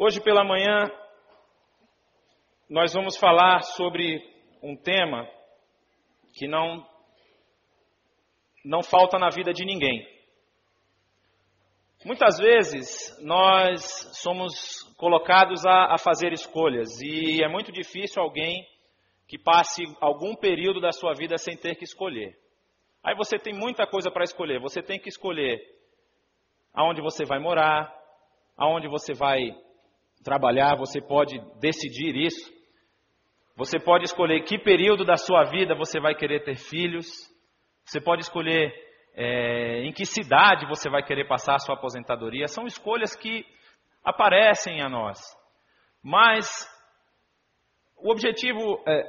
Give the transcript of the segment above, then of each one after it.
Hoje pela manhã nós vamos falar sobre um tema que não não falta na vida de ninguém. Muitas vezes nós somos colocados a, a fazer escolhas e é muito difícil alguém que passe algum período da sua vida sem ter que escolher. Aí você tem muita coisa para escolher. Você tem que escolher aonde você vai morar, aonde você vai trabalhar, você pode decidir isso. Você pode escolher que período da sua vida você vai querer ter filhos. Você pode escolher é, em que cidade você vai querer passar a sua aposentadoria. São escolhas que aparecem a nós. Mas o objetivo, é,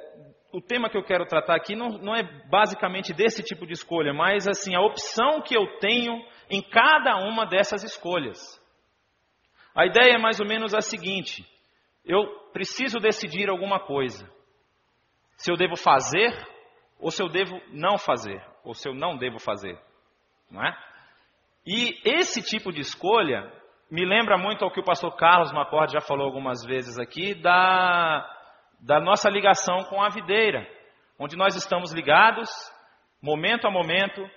o tema que eu quero tratar aqui não, não é basicamente desse tipo de escolha, mas assim a opção que eu tenho em cada uma dessas escolhas. A ideia é mais ou menos a seguinte: eu preciso decidir alguma coisa. Se eu devo fazer ou se eu devo não fazer, ou se eu não devo fazer, não é? E esse tipo de escolha me lembra muito ao que o pastor Carlos Macorde já falou algumas vezes aqui da, da nossa ligação com a videira, onde nós estamos ligados, momento a momento,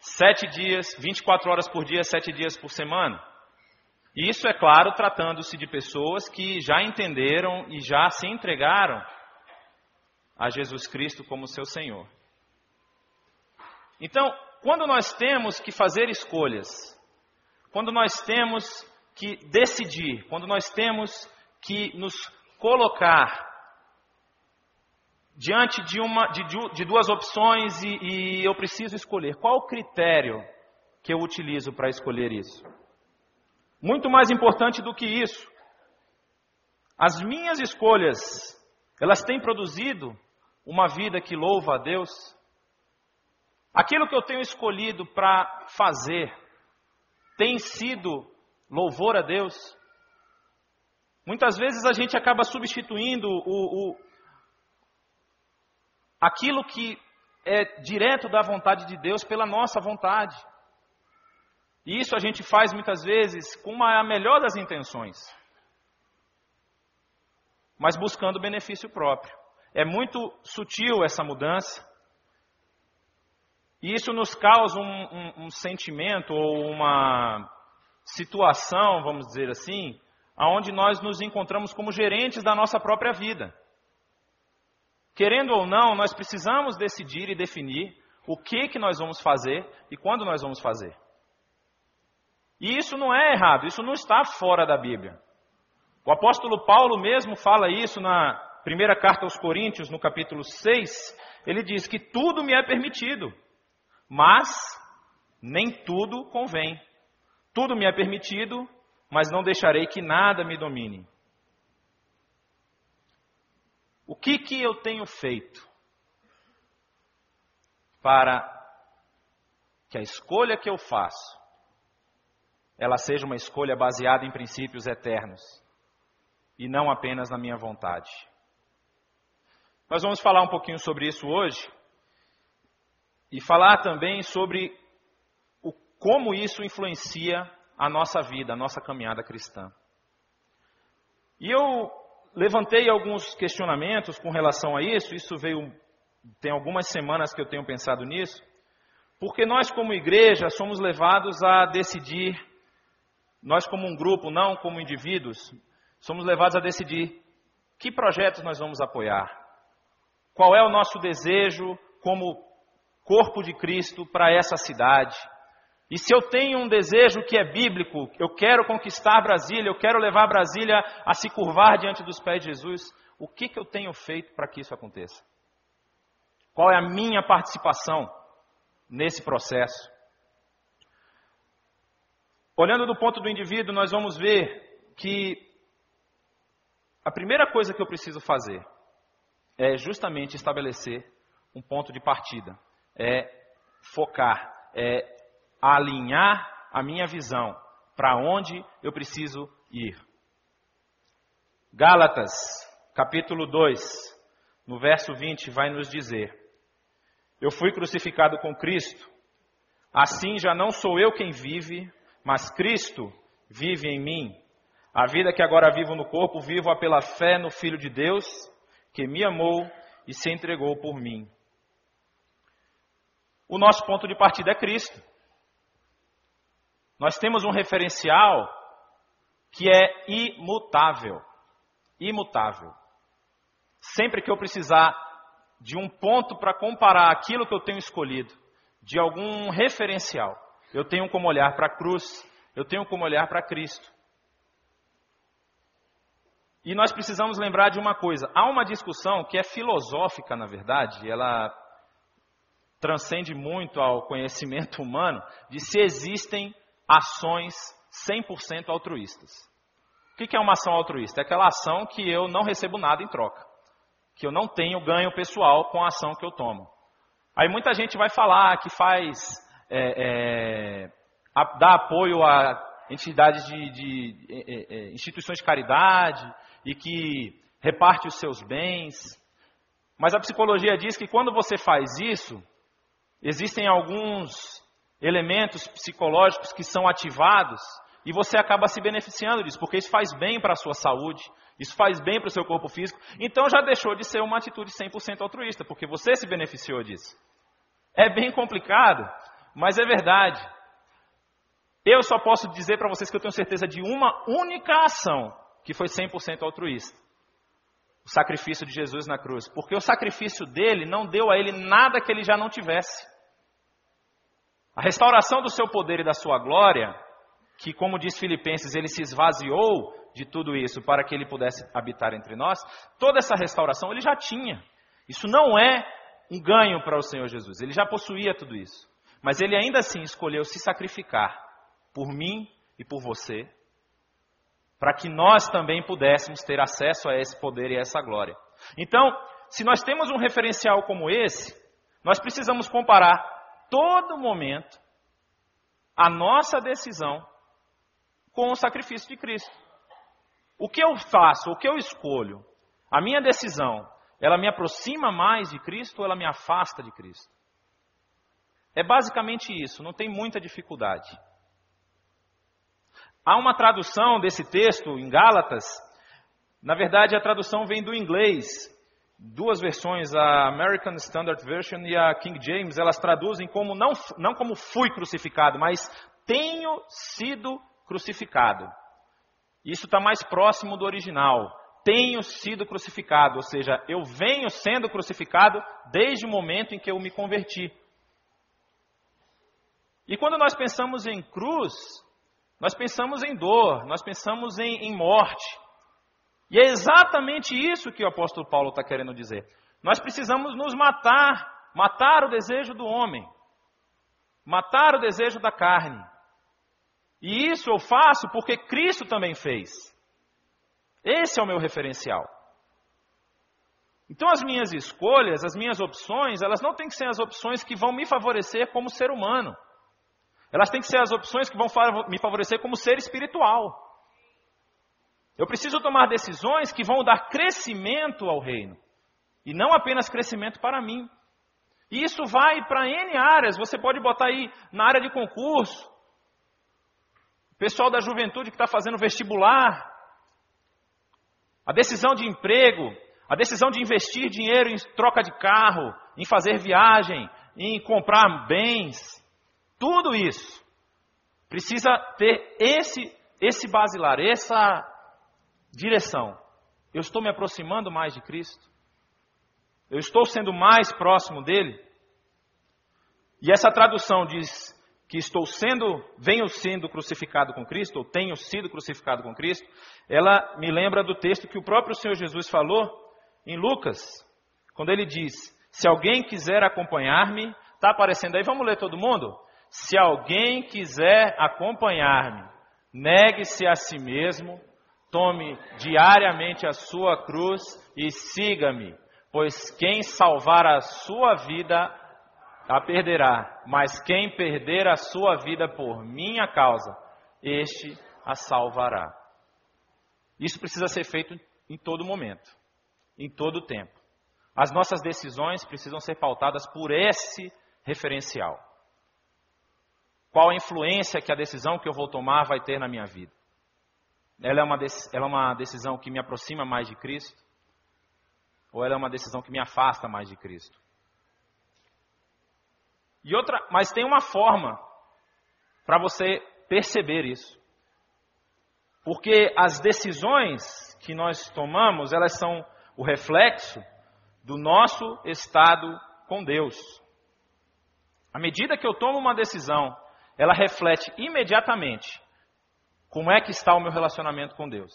sete dias, 24 horas por dia, sete dias por semana. Isso, é claro, tratando-se de pessoas que já entenderam e já se entregaram a Jesus Cristo como seu Senhor. Então, quando nós temos que fazer escolhas, quando nós temos que decidir, quando nós temos que nos colocar diante de, uma, de, de duas opções e, e eu preciso escolher, qual o critério que eu utilizo para escolher isso? Muito mais importante do que isso, as minhas escolhas, elas têm produzido uma vida que louva a Deus? Aquilo que eu tenho escolhido para fazer tem sido louvor a Deus? Muitas vezes a gente acaba substituindo o, o, aquilo que é direto da vontade de Deus pela nossa vontade. E isso a gente faz muitas vezes com uma, a melhor das intenções, mas buscando benefício próprio. É muito sutil essa mudança. E isso nos causa um, um, um sentimento ou uma situação, vamos dizer assim, aonde nós nos encontramos como gerentes da nossa própria vida. Querendo ou não, nós precisamos decidir e definir o que que nós vamos fazer e quando nós vamos fazer. E isso não é errado, isso não está fora da Bíblia. O apóstolo Paulo mesmo fala isso na primeira carta aos Coríntios, no capítulo 6. Ele diz que tudo me é permitido, mas nem tudo convém. Tudo me é permitido, mas não deixarei que nada me domine. O que, que eu tenho feito para que a escolha que eu faço ela seja uma escolha baseada em princípios eternos e não apenas na minha vontade. Nós vamos falar um pouquinho sobre isso hoje e falar também sobre o, como isso influencia a nossa vida, a nossa caminhada cristã. E eu levantei alguns questionamentos com relação a isso, isso veio, tem algumas semanas que eu tenho pensado nisso, porque nós, como igreja, somos levados a decidir nós, como um grupo, não como indivíduos, somos levados a decidir que projetos nós vamos apoiar. Qual é o nosso desejo como corpo de Cristo para essa cidade? E se eu tenho um desejo que é bíblico, eu quero conquistar Brasília, eu quero levar Brasília a se curvar diante dos pés de Jesus, o que, que eu tenho feito para que isso aconteça? Qual é a minha participação nesse processo? Olhando do ponto do indivíduo, nós vamos ver que a primeira coisa que eu preciso fazer é justamente estabelecer um ponto de partida, é focar, é alinhar a minha visão para onde eu preciso ir. Gálatas, capítulo 2, no verso 20, vai nos dizer: Eu fui crucificado com Cristo, assim já não sou eu quem vive, mas Cristo vive em mim. A vida que agora vivo no corpo, vivo-a pela fé no Filho de Deus, que me amou e se entregou por mim. O nosso ponto de partida é Cristo. Nós temos um referencial que é imutável. Imutável. Sempre que eu precisar de um ponto para comparar aquilo que eu tenho escolhido, de algum referencial, eu tenho como olhar para a cruz, eu tenho como olhar para Cristo. E nós precisamos lembrar de uma coisa: há uma discussão que é filosófica, na verdade, ela transcende muito ao conhecimento humano, de se existem ações 100% altruístas. O que é uma ação altruísta? É aquela ação que eu não recebo nada em troca, que eu não tenho ganho pessoal com a ação que eu tomo. Aí muita gente vai falar que faz, é, é, a, dá apoio a entidades de, de é, é, é instituições de caridade e que reparte os seus bens. Mas a psicologia diz que quando você faz isso, existem alguns elementos psicológicos que são ativados e você acaba se beneficiando disso, porque isso faz bem para a sua saúde, isso faz bem para o seu corpo físico. Então já deixou de ser uma atitude 100% altruísta, porque você se beneficiou disso. É bem complicado, mas é verdade. Eu só posso dizer para vocês que eu tenho certeza de uma única ação que foi 100% altruísta. O sacrifício de Jesus na cruz. Porque o sacrifício dele não deu a ele nada que ele já não tivesse. A restauração do seu poder e da sua glória, que, como diz Filipenses, ele se esvaziou de tudo isso para que ele pudesse habitar entre nós, toda essa restauração ele já tinha. Isso não é um ganho para o Senhor Jesus, ele já possuía tudo isso. Mas ele ainda assim escolheu se sacrificar por mim e por você, para que nós também pudéssemos ter acesso a esse poder e a essa glória. Então, se nós temos um referencial como esse, nós precisamos comparar todo momento a nossa decisão com o sacrifício de Cristo. O que eu faço, o que eu escolho, a minha decisão, ela me aproxima mais de Cristo ou ela me afasta de Cristo? É basicamente isso, não tem muita dificuldade. Há uma tradução desse texto em Gálatas. Na verdade, a tradução vem do inglês. Duas versões, a American Standard Version e a King James, elas traduzem como não, não como fui crucificado, mas tenho sido crucificado. Isso está mais próximo do original. Tenho sido crucificado, ou seja, eu venho sendo crucificado desde o momento em que eu me converti. E quando nós pensamos em cruz, nós pensamos em dor, nós pensamos em, em morte. E é exatamente isso que o apóstolo Paulo está querendo dizer. Nós precisamos nos matar, matar o desejo do homem, matar o desejo da carne. E isso eu faço porque Cristo também fez. Esse é o meu referencial. Então as minhas escolhas, as minhas opções, elas não têm que ser as opções que vão me favorecer como ser humano. Elas têm que ser as opções que vão me favorecer como ser espiritual. Eu preciso tomar decisões que vão dar crescimento ao reino. E não apenas crescimento para mim. E isso vai para N áreas. Você pode botar aí na área de concurso. Pessoal da juventude que está fazendo vestibular. A decisão de emprego. A decisão de investir dinheiro em troca de carro. Em fazer viagem. Em comprar bens. Tudo isso precisa ter esse, esse basilar, essa direção. Eu estou me aproximando mais de Cristo? Eu estou sendo mais próximo dele? E essa tradução diz que estou sendo, venho sendo crucificado com Cristo, ou tenho sido crucificado com Cristo, ela me lembra do texto que o próprio Senhor Jesus falou em Lucas, quando ele diz: Se alguém quiser acompanhar-me, está aparecendo aí, vamos ler todo mundo? Se alguém quiser acompanhar-me, negue-se a si mesmo, tome diariamente a sua cruz e siga-me, pois quem salvar a sua vida a perderá, mas quem perder a sua vida por minha causa, este a salvará. Isso precisa ser feito em todo momento, em todo tempo. As nossas decisões precisam ser pautadas por esse referencial. Qual a influência que a decisão que eu vou tomar vai ter na minha vida? Ela é, uma, ela é uma decisão que me aproxima mais de Cristo? Ou ela é uma decisão que me afasta mais de Cristo? E outra, mas tem uma forma para você perceber isso. Porque as decisões que nós tomamos, elas são o reflexo do nosso estado com Deus. À medida que eu tomo uma decisão, ela reflete imediatamente como é que está o meu relacionamento com Deus.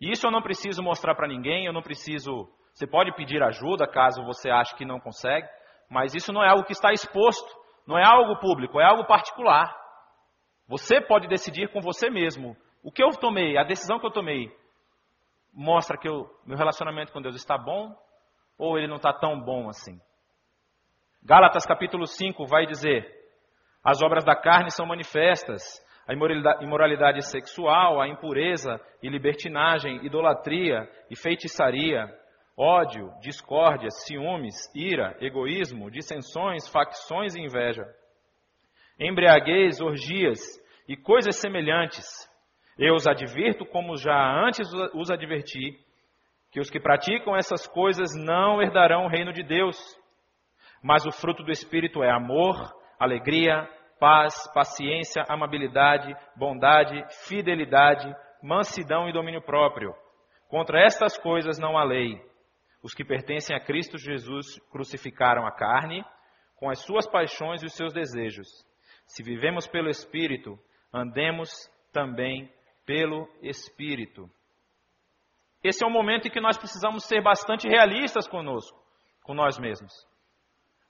E isso eu não preciso mostrar para ninguém, eu não preciso. Você pode pedir ajuda caso você ache que não consegue, mas isso não é algo que está exposto, não é algo público, é algo particular. Você pode decidir com você mesmo. O que eu tomei, a decisão que eu tomei, mostra que o meu relacionamento com Deus está bom ou ele não está tão bom assim. Gálatas capítulo 5 vai dizer: as obras da carne são manifestas, a imoralidade sexual, a impureza e libertinagem, idolatria e feitiçaria, ódio, discórdia, ciúmes, ira, egoísmo, dissensões, facções e inveja, embriaguez, orgias e coisas semelhantes. Eu os advirto, como já antes os adverti, que os que praticam essas coisas não herdarão o reino de Deus. Mas o fruto do Espírito é amor, alegria, paz, paciência, amabilidade, bondade, fidelidade, mansidão e domínio próprio. Contra estas coisas não há lei. Os que pertencem a Cristo Jesus crucificaram a carne com as suas paixões e os seus desejos. Se vivemos pelo Espírito, andemos também pelo Espírito. Esse é um momento em que nós precisamos ser bastante realistas conosco, com nós mesmos.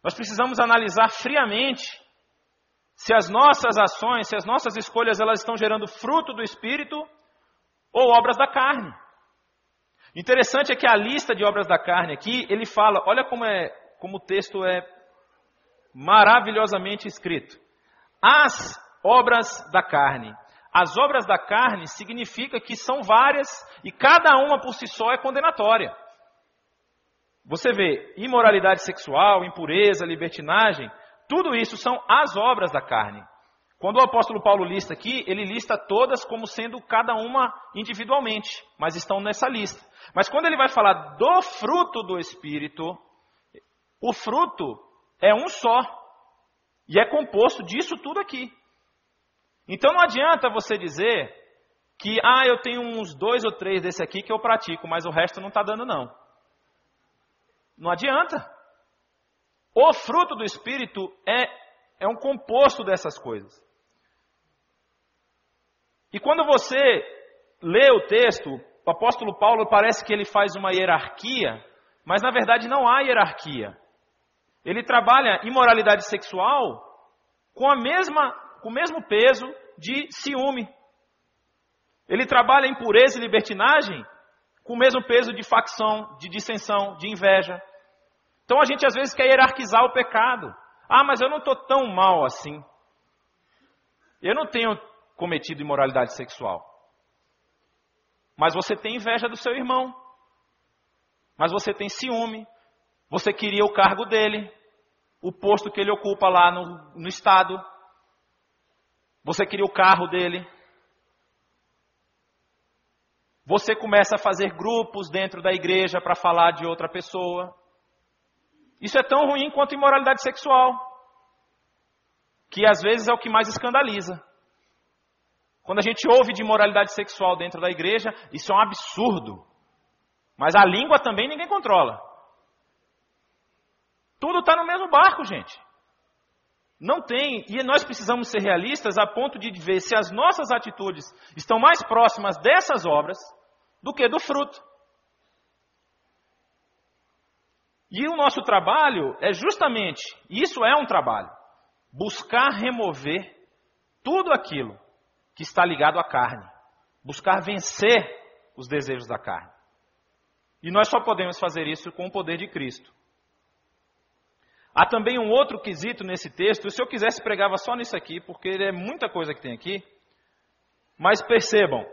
Nós precisamos analisar friamente se as nossas ações, se as nossas escolhas, elas estão gerando fruto do Espírito ou obras da carne. Interessante é que a lista de obras da carne aqui, ele fala, olha como é, como o texto é maravilhosamente escrito. As obras da carne. As obras da carne significa que são várias e cada uma por si só é condenatória. Você vê imoralidade sexual, impureza, libertinagem, tudo isso são as obras da carne. Quando o apóstolo Paulo lista aqui, ele lista todas como sendo cada uma individualmente, mas estão nessa lista. Mas quando ele vai falar do fruto do Espírito, o fruto é um só e é composto disso tudo aqui. Então não adianta você dizer que, ah, eu tenho uns dois ou três desse aqui que eu pratico, mas o resto não está dando não. Não adianta. O fruto do Espírito é, é um composto dessas coisas. E quando você lê o texto, o apóstolo Paulo parece que ele faz uma hierarquia, mas na verdade não há hierarquia. Ele trabalha imoralidade sexual com a mesma com o mesmo peso de ciúme. Ele trabalha impureza e libertinagem com o mesmo peso de facção, de dissensão, de inveja. Então a gente às vezes quer hierarquizar o pecado. Ah, mas eu não estou tão mal assim. Eu não tenho cometido imoralidade sexual. Mas você tem inveja do seu irmão. Mas você tem ciúme. Você queria o cargo dele, o posto que ele ocupa lá no, no Estado. Você queria o carro dele. Você começa a fazer grupos dentro da igreja para falar de outra pessoa. Isso é tão ruim quanto imoralidade sexual, que às vezes é o que mais escandaliza. Quando a gente ouve de imoralidade sexual dentro da igreja, isso é um absurdo. Mas a língua também ninguém controla. Tudo está no mesmo barco, gente. Não tem, e nós precisamos ser realistas a ponto de ver se as nossas atitudes estão mais próximas dessas obras do que do fruto. E o nosso trabalho é justamente, isso é um trabalho, buscar remover tudo aquilo que está ligado à carne, buscar vencer os desejos da carne. E nós só podemos fazer isso com o poder de Cristo. Há também um outro quesito nesse texto, se eu quisesse pregava só nisso aqui, porque é muita coisa que tem aqui. Mas percebam,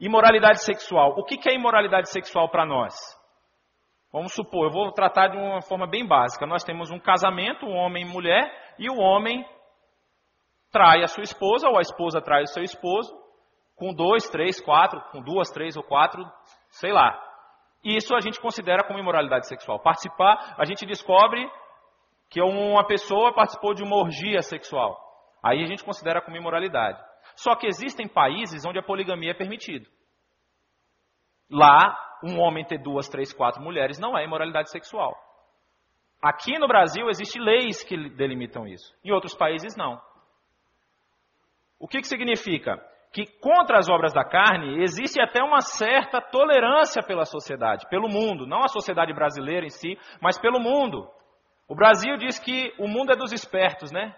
imoralidade sexual. O que é imoralidade sexual para nós? Vamos supor, eu vou tratar de uma forma bem básica. Nós temos um casamento, um homem e mulher, e o homem trai a sua esposa, ou a esposa trai o seu esposo, com dois, três, quatro, com duas, três ou quatro, sei lá. Isso a gente considera como imoralidade sexual. Participar, a gente descobre que uma pessoa participou de uma orgia sexual. Aí a gente considera como imoralidade. Só que existem países onde a poligamia é permitida. Lá, um homem ter duas, três, quatro mulheres não é imoralidade sexual. Aqui no Brasil existem leis que delimitam isso. Em outros países não. O que, que significa? Que contra as obras da carne existe até uma certa tolerância pela sociedade, pelo mundo, não a sociedade brasileira em si, mas pelo mundo. O Brasil diz que o mundo é dos espertos, né?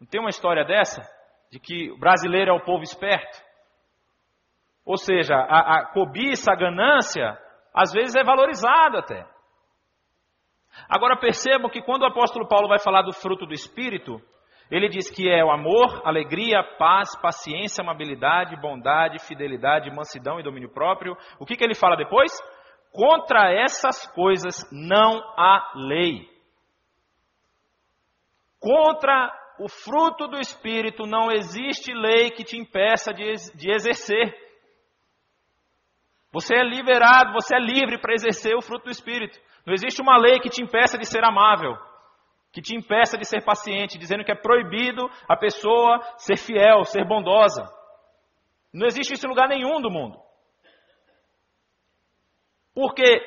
Não tem uma história dessa? De que o brasileiro é o povo esperto? Ou seja, a, a cobiça, a ganância, às vezes é valorizado até. Agora percebam que quando o apóstolo Paulo vai falar do fruto do Espírito, ele diz que é o amor, alegria, paz, paciência, amabilidade, bondade, fidelidade, mansidão e domínio próprio. O que, que ele fala depois? Contra essas coisas não há lei. Contra o fruto do Espírito não existe lei que te impeça de, de exercer. Você é liberado, você é livre para exercer o fruto do Espírito. Não existe uma lei que te impeça de ser amável, que te impeça de ser paciente, dizendo que é proibido a pessoa ser fiel, ser bondosa. Não existe isso em lugar nenhum do mundo. Porque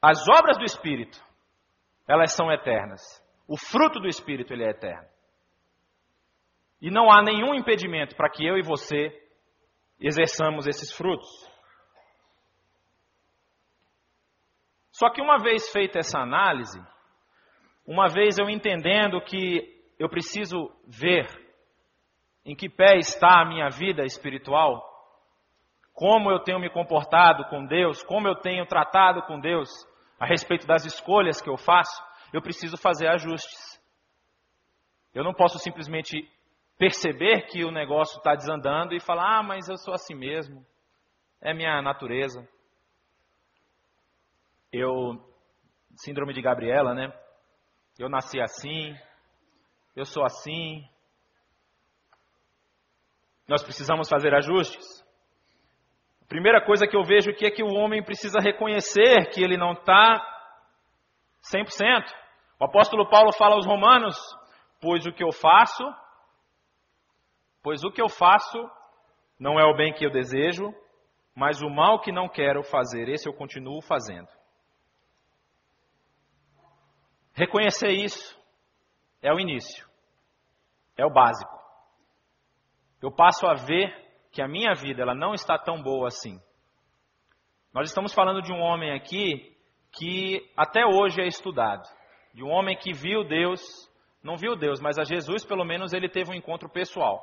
as obras do Espírito, elas são eternas. O fruto do Espírito, ele é eterno. E não há nenhum impedimento para que eu e você exerçamos esses frutos. Só que uma vez feita essa análise, uma vez eu entendendo que eu preciso ver em que pé está a minha vida espiritual, como eu tenho me comportado com Deus, como eu tenho tratado com Deus a respeito das escolhas que eu faço, eu preciso fazer ajustes. Eu não posso simplesmente perceber que o negócio está desandando e falar, ah, mas eu sou assim mesmo, é minha natureza eu síndrome de Gabriela, né? Eu nasci assim, eu sou assim. Nós precisamos fazer ajustes. A primeira coisa que eu vejo aqui é que o homem precisa reconhecer que ele não está 100%. O apóstolo Paulo fala aos romanos: Pois o que eu faço, pois o que eu faço não é o bem que eu desejo, mas o mal que não quero fazer, esse eu continuo fazendo. Reconhecer isso é o início, é o básico. Eu passo a ver que a minha vida ela não está tão boa assim. Nós estamos falando de um homem aqui que até hoje é estudado, de um homem que viu Deus, não viu Deus, mas a Jesus pelo menos ele teve um encontro pessoal.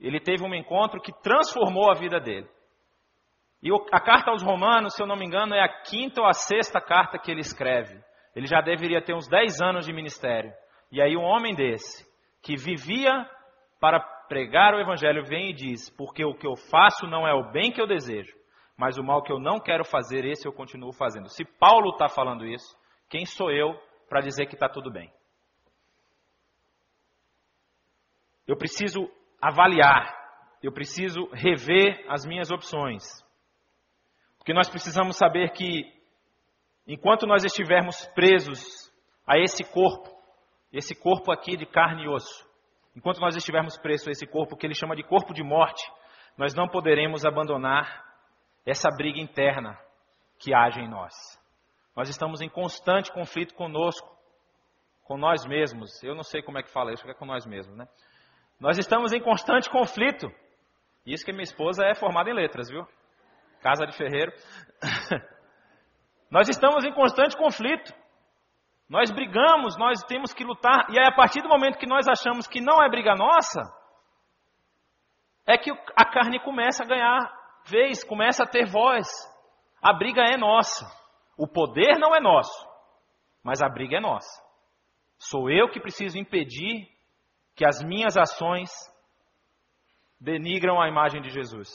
Ele teve um encontro que transformou a vida dele. E a carta aos Romanos, se eu não me engano, é a quinta ou a sexta carta que ele escreve. Ele já deveria ter uns 10 anos de ministério. E aí um homem desse, que vivia para pregar o evangelho, vem e diz: "Porque o que eu faço não é o bem que eu desejo, mas o mal que eu não quero fazer, esse eu continuo fazendo". Se Paulo está falando isso, quem sou eu para dizer que está tudo bem? Eu preciso avaliar, eu preciso rever as minhas opções. Porque nós precisamos saber que Enquanto nós estivermos presos a esse corpo, esse corpo aqui de carne e osso, enquanto nós estivermos presos a esse corpo que ele chama de corpo de morte, nós não poderemos abandonar essa briga interna que age em nós. Nós estamos em constante conflito conosco, com nós mesmos. Eu não sei como é que fala isso, é com nós mesmos, né? Nós estamos em constante conflito. Isso que minha esposa é formada em letras, viu? Casa de ferreiro. Nós estamos em constante conflito. Nós brigamos, nós temos que lutar. E aí, a partir do momento que nós achamos que não é briga nossa, é que a carne começa a ganhar vez, começa a ter voz. A briga é nossa. O poder não é nosso, mas a briga é nossa. Sou eu que preciso impedir que as minhas ações denigram a imagem de Jesus.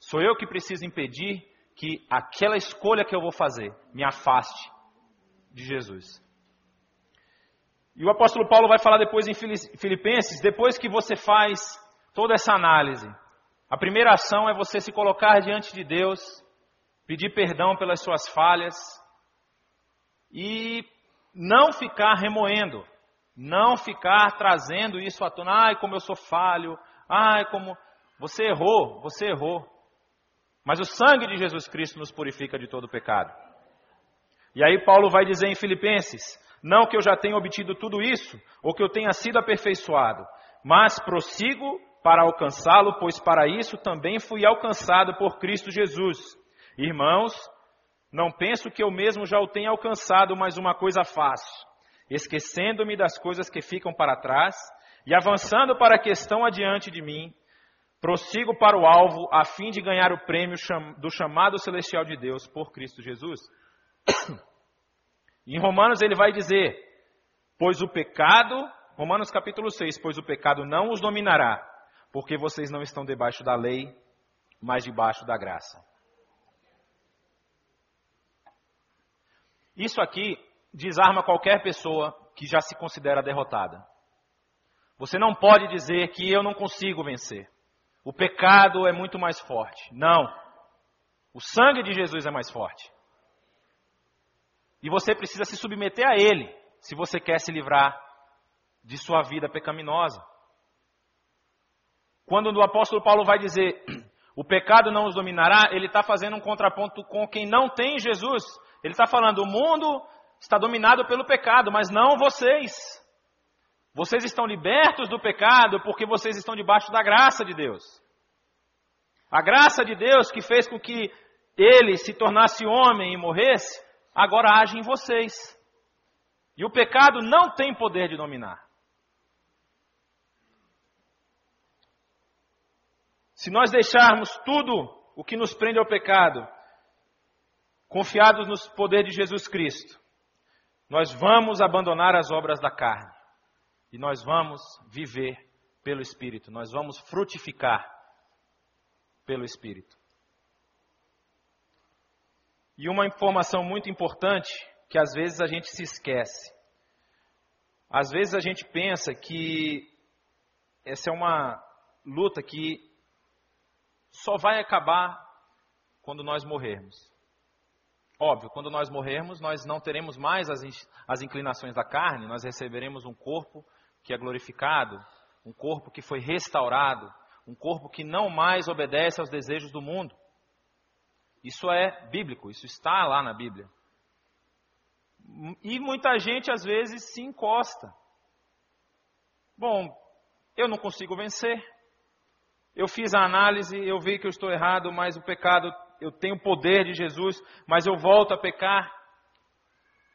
Sou eu que preciso impedir que aquela escolha que eu vou fazer me afaste de Jesus. E o apóstolo Paulo vai falar depois em Filipenses, depois que você faz toda essa análise, a primeira ação é você se colocar diante de Deus, pedir perdão pelas suas falhas e não ficar remoendo, não ficar trazendo isso à tona. Ai, como eu sou falho, ai, como. Você errou, você errou. Mas o sangue de Jesus Cristo nos purifica de todo pecado. E aí Paulo vai dizer em Filipenses: Não que eu já tenha obtido tudo isso, ou que eu tenha sido aperfeiçoado, mas prossigo para alcançá-lo, pois para isso também fui alcançado por Cristo Jesus. Irmãos, não penso que eu mesmo já o tenha alcançado, mas uma coisa faço, esquecendo-me das coisas que ficam para trás e avançando para a questão adiante de mim, prossigo para o alvo a fim de ganhar o prêmio do chamado celestial de Deus por Cristo Jesus. Em Romanos ele vai dizer: Pois o pecado, Romanos capítulo 6, pois o pecado não os dominará, porque vocês não estão debaixo da lei, mas debaixo da graça. Isso aqui desarma qualquer pessoa que já se considera derrotada. Você não pode dizer que eu não consigo vencer. O pecado é muito mais forte. Não. O sangue de Jesus é mais forte. E você precisa se submeter a Ele, se você quer se livrar de sua vida pecaminosa. Quando o apóstolo Paulo vai dizer, o pecado não os dominará, ele está fazendo um contraponto com quem não tem Jesus. Ele está falando, o mundo está dominado pelo pecado, mas não vocês. Vocês estão libertos do pecado porque vocês estão debaixo da graça de Deus. A graça de Deus que fez com que ele se tornasse homem e morresse, agora age em vocês. E o pecado não tem poder de dominar. Se nós deixarmos tudo o que nos prende ao pecado, confiados no poder de Jesus Cristo, nós vamos abandonar as obras da carne e nós vamos viver pelo Espírito, nós vamos frutificar pelo Espírito. E uma informação muito importante que às vezes a gente se esquece. Às vezes a gente pensa que essa é uma luta que só vai acabar quando nós morrermos. Óbvio, quando nós morrermos, nós não teremos mais as, as inclinações da carne, nós receberemos um corpo que é glorificado, um corpo que foi restaurado, um corpo que não mais obedece aos desejos do mundo. Isso é bíblico, isso está lá na Bíblia. E muita gente às vezes se encosta. Bom, eu não consigo vencer. Eu fiz a análise, eu vi que eu estou errado, mas o pecado, eu tenho o poder de Jesus, mas eu volto a pecar.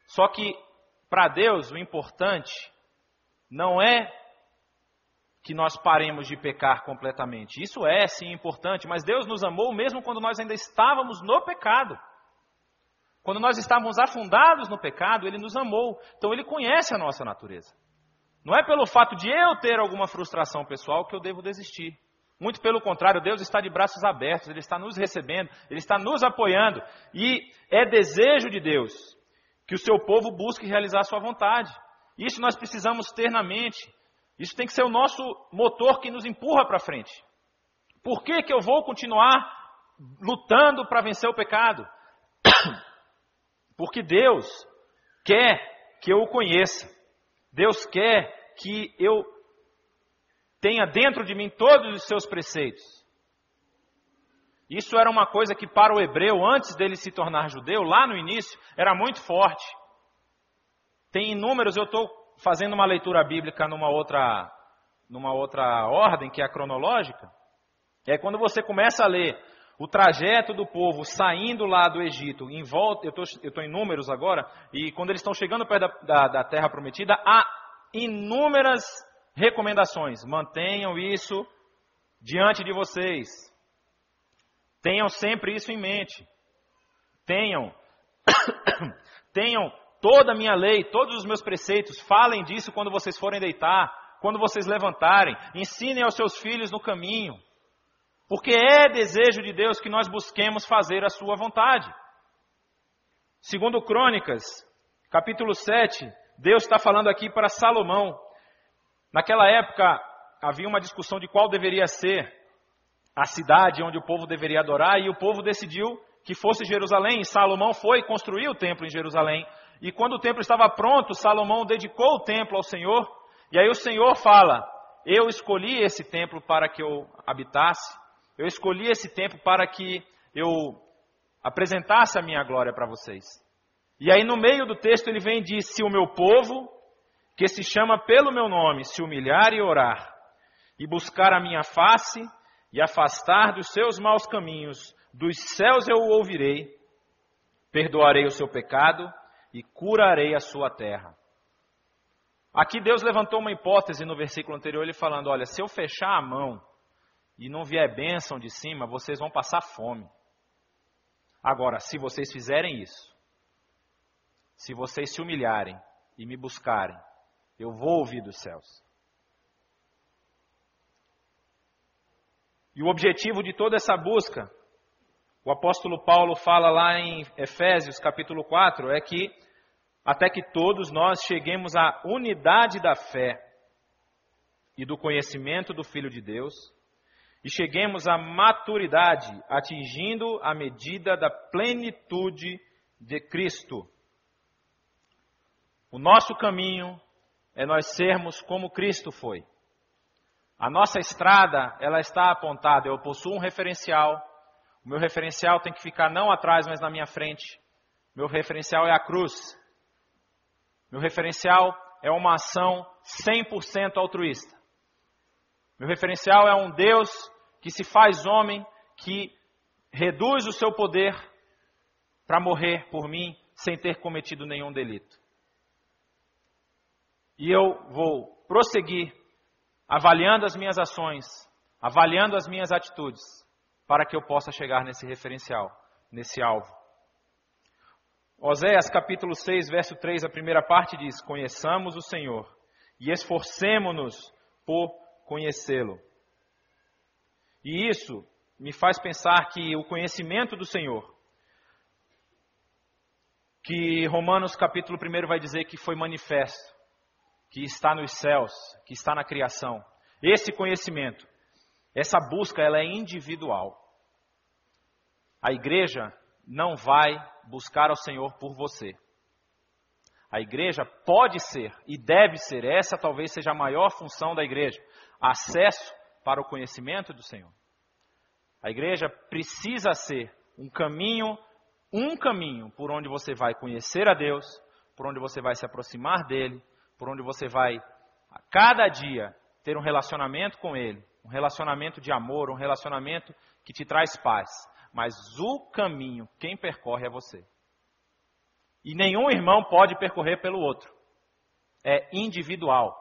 Só que para Deus o importante não é que nós paremos de pecar completamente. Isso é sim importante, mas Deus nos amou mesmo quando nós ainda estávamos no pecado. Quando nós estávamos afundados no pecado, Ele nos amou. Então Ele conhece a nossa natureza. Não é pelo fato de eu ter alguma frustração pessoal que eu devo desistir. Muito pelo contrário, Deus está de braços abertos, Ele está nos recebendo, Ele está nos apoiando. E é desejo de Deus que o seu povo busque realizar a sua vontade. Isso nós precisamos ter na mente. Isso tem que ser o nosso motor que nos empurra para frente. Por que, que eu vou continuar lutando para vencer o pecado? Porque Deus quer que eu o conheça. Deus quer que eu tenha dentro de mim todos os seus preceitos. Isso era uma coisa que para o hebreu, antes dele se tornar judeu, lá no início, era muito forte. Tem inúmeros, eu estou fazendo uma leitura bíblica numa outra, numa outra ordem, que é a cronológica. Aí quando você começa a ler o trajeto do povo saindo lá do Egito, em volta, eu estou em números agora, e quando eles estão chegando perto da, da, da terra prometida, há inúmeras recomendações. Mantenham isso diante de vocês. Tenham sempre isso em mente. Tenham, tenham toda a minha lei, todos os meus preceitos, falem disso quando vocês forem deitar, quando vocês levantarem, ensinem aos seus filhos no caminho, porque é desejo de Deus que nós busquemos fazer a sua vontade. Segundo Crônicas, capítulo 7, Deus está falando aqui para Salomão. Naquela época, havia uma discussão de qual deveria ser a cidade onde o povo deveria adorar, e o povo decidiu que fosse Jerusalém. E Salomão foi construir o templo em Jerusalém. E quando o templo estava pronto, Salomão dedicou o templo ao Senhor. E aí o Senhor fala: Eu escolhi esse templo para que eu habitasse, eu escolhi esse templo para que eu apresentasse a minha glória para vocês. E aí no meio do texto ele vem e diz: Se o meu povo, que se chama pelo meu nome, se humilhar e orar, e buscar a minha face, e afastar dos seus maus caminhos, dos céus eu o ouvirei, perdoarei o seu pecado e curarei a sua terra. Aqui Deus levantou uma hipótese no versículo anterior, ele falando: Olha, se eu fechar a mão e não vier bênção de cima, vocês vão passar fome. Agora, se vocês fizerem isso, se vocês se humilharem e me buscarem, eu vou ouvir dos céus. E o objetivo de toda essa busca, o apóstolo Paulo fala lá em Efésios capítulo 4, é que até que todos nós cheguemos à unidade da fé e do conhecimento do Filho de Deus e cheguemos à maturidade, atingindo a medida da plenitude de Cristo. O nosso caminho é nós sermos como Cristo foi. A nossa estrada, ela está apontada, eu possuo um referencial. O meu referencial tem que ficar não atrás, mas na minha frente. Meu referencial é a cruz. Meu referencial é uma ação 100% altruísta. Meu referencial é um Deus que se faz homem, que reduz o seu poder para morrer por mim sem ter cometido nenhum delito. E eu vou prosseguir avaliando as minhas ações, avaliando as minhas atitudes, para que eu possa chegar nesse referencial, nesse alvo. Oséias capítulo 6, verso 3, a primeira parte diz: Conheçamos o Senhor e esforcemo-nos por conhecê-lo. E isso me faz pensar que o conhecimento do Senhor, que Romanos capítulo 1 vai dizer que foi manifesto, que está nos céus, que está na criação. Esse conhecimento, essa busca, ela é individual. A igreja não vai buscar ao Senhor por você. A igreja pode ser e deve ser, essa talvez seja a maior função da igreja, acesso para o conhecimento do Senhor. A igreja precisa ser um caminho, um caminho por onde você vai conhecer a Deus, por onde você vai se aproximar dele, por onde você vai a cada dia ter um relacionamento com Ele, um relacionamento de amor, um relacionamento que te traz paz. Mas o caminho, quem percorre é você. E nenhum irmão pode percorrer pelo outro. É individual.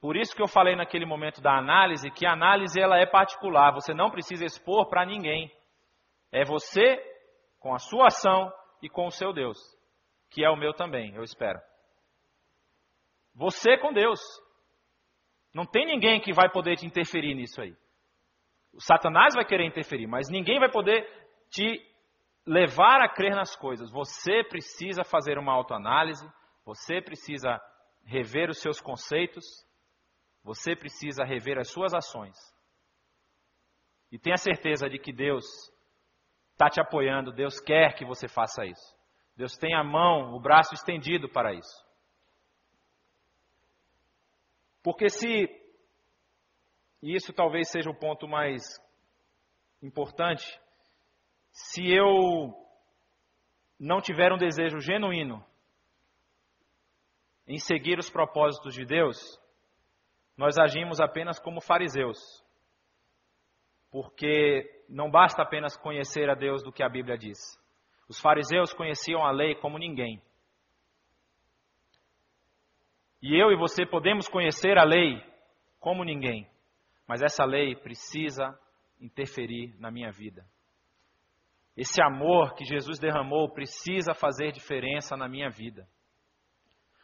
Por isso que eu falei naquele momento da análise que a análise ela é particular, você não precisa expor para ninguém. É você com a sua ação e com o seu Deus que é o meu também, eu espero. Você com Deus. Não tem ninguém que vai poder te interferir nisso aí. O Satanás vai querer interferir, mas ninguém vai poder te levar a crer nas coisas. Você precisa fazer uma autoanálise, você precisa rever os seus conceitos, você precisa rever as suas ações. E tenha certeza de que Deus está te apoiando, Deus quer que você faça isso. Deus tem a mão, o braço estendido para isso. Porque se, e isso talvez seja o ponto mais importante, se eu não tiver um desejo genuíno em seguir os propósitos de Deus, nós agimos apenas como fariseus. Porque não basta apenas conhecer a Deus do que a Bíblia diz. Os fariseus conheciam a lei como ninguém. E eu e você podemos conhecer a lei como ninguém, mas essa lei precisa interferir na minha vida. Esse amor que Jesus derramou precisa fazer diferença na minha vida.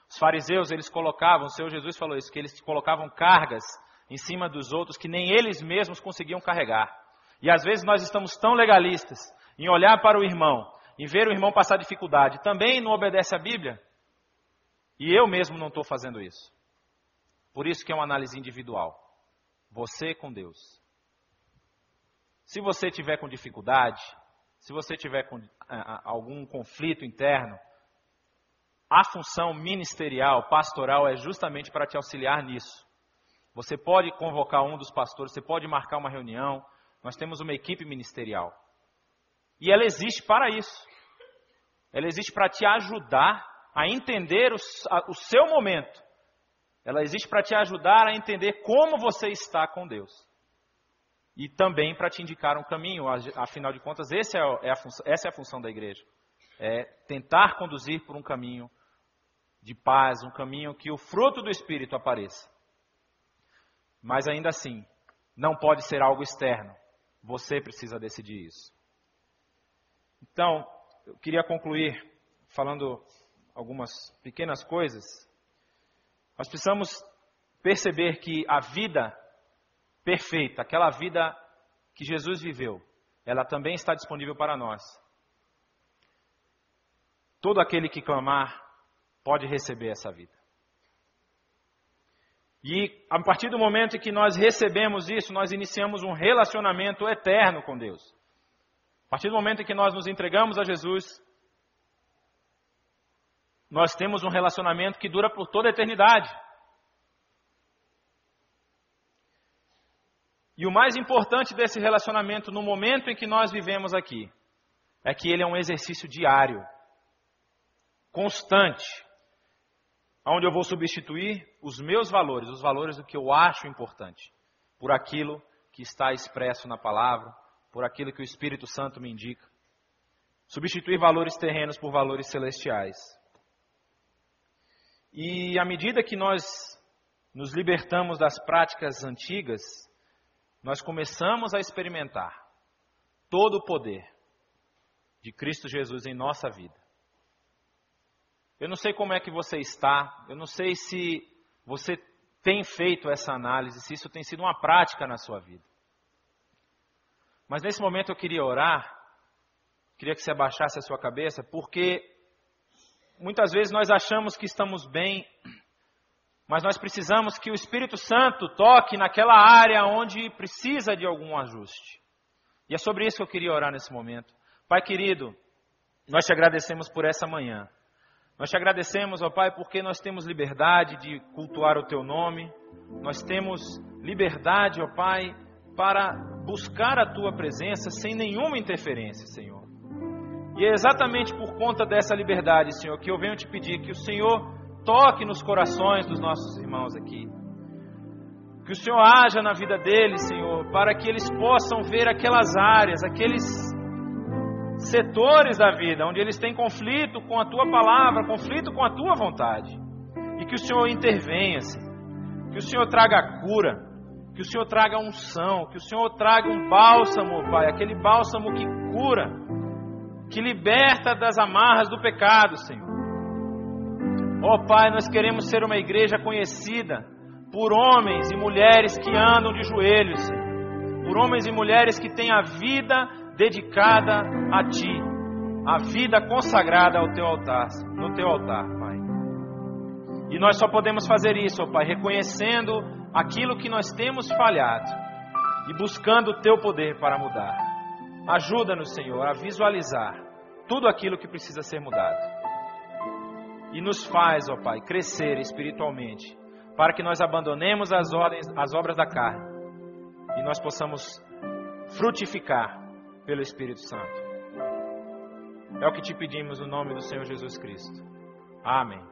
Os fariseus, eles colocavam, o Senhor Jesus falou isso, que eles colocavam cargas em cima dos outros que nem eles mesmos conseguiam carregar. E às vezes nós estamos tão legalistas em olhar para o irmão em ver o irmão passar dificuldade, também não obedece à Bíblia? E eu mesmo não estou fazendo isso. Por isso que é uma análise individual. Você com Deus. Se você tiver com dificuldade, se você tiver com algum conflito interno, a função ministerial, pastoral, é justamente para te auxiliar nisso. Você pode convocar um dos pastores, você pode marcar uma reunião. Nós temos uma equipe ministerial. E ela existe para isso. Ela existe para te ajudar a entender o, a, o seu momento. Ela existe para te ajudar a entender como você está com Deus. E também para te indicar um caminho. Afinal de contas, é, é a, essa é a função da igreja. É tentar conduzir por um caminho de paz, um caminho que o fruto do Espírito apareça. Mas ainda assim, não pode ser algo externo. Você precisa decidir isso. Então, eu queria concluir falando algumas pequenas coisas. Nós precisamos perceber que a vida perfeita, aquela vida que Jesus viveu, ela também está disponível para nós. Todo aquele que clamar pode receber essa vida. E a partir do momento em que nós recebemos isso, nós iniciamos um relacionamento eterno com Deus. A partir do momento em que nós nos entregamos a Jesus, nós temos um relacionamento que dura por toda a eternidade. E o mais importante desse relacionamento no momento em que nós vivemos aqui é que ele é um exercício diário, constante onde eu vou substituir os meus valores, os valores do que eu acho importante, por aquilo que está expresso na palavra, por aquilo que o Espírito Santo me indica. Substituir valores terrenos por valores celestiais. E à medida que nós nos libertamos das práticas antigas, nós começamos a experimentar todo o poder de Cristo Jesus em nossa vida. Eu não sei como é que você está, eu não sei se você tem feito essa análise, se isso tem sido uma prática na sua vida. Mas nesse momento eu queria orar, queria que você abaixasse a sua cabeça, porque muitas vezes nós achamos que estamos bem, mas nós precisamos que o Espírito Santo toque naquela área onde precisa de algum ajuste. E é sobre isso que eu queria orar nesse momento. Pai querido, nós te agradecemos por essa manhã. Nós te agradecemos, ó Pai, porque nós temos liberdade de cultuar o Teu nome, nós temos liberdade, ó Pai, para buscar a Tua presença sem nenhuma interferência, Senhor. E é exatamente por conta dessa liberdade, Senhor, que eu venho te pedir que o Senhor toque nos corações dos nossos irmãos aqui. Que o Senhor haja na vida deles, Senhor, para que eles possam ver aquelas áreas, aqueles setores da vida onde eles têm conflito com a tua palavra, conflito com a tua vontade. E que o Senhor intervenha, Senhor. Que o Senhor traga cura, que o Senhor traga unção, que o Senhor traga um bálsamo, Pai, aquele bálsamo que cura, que liberta das amarras do pecado, Senhor. Ó oh, Pai, nós queremos ser uma igreja conhecida por homens e mulheres que andam de joelhos, Senhor. por homens e mulheres que têm a vida dedicada a Ti, a vida consagrada ao Teu altar, no Teu altar, Pai. E nós só podemos fazer isso, ó Pai, reconhecendo aquilo que nós temos falhado e buscando o Teu poder para mudar. Ajuda-nos, Senhor, a visualizar tudo aquilo que precisa ser mudado. E nos faz, ó Pai, crescer espiritualmente, para que nós abandonemos as, ordens, as obras da carne e nós possamos frutificar pelo Espírito Santo. É o que te pedimos no nome do Senhor Jesus Cristo. Amém.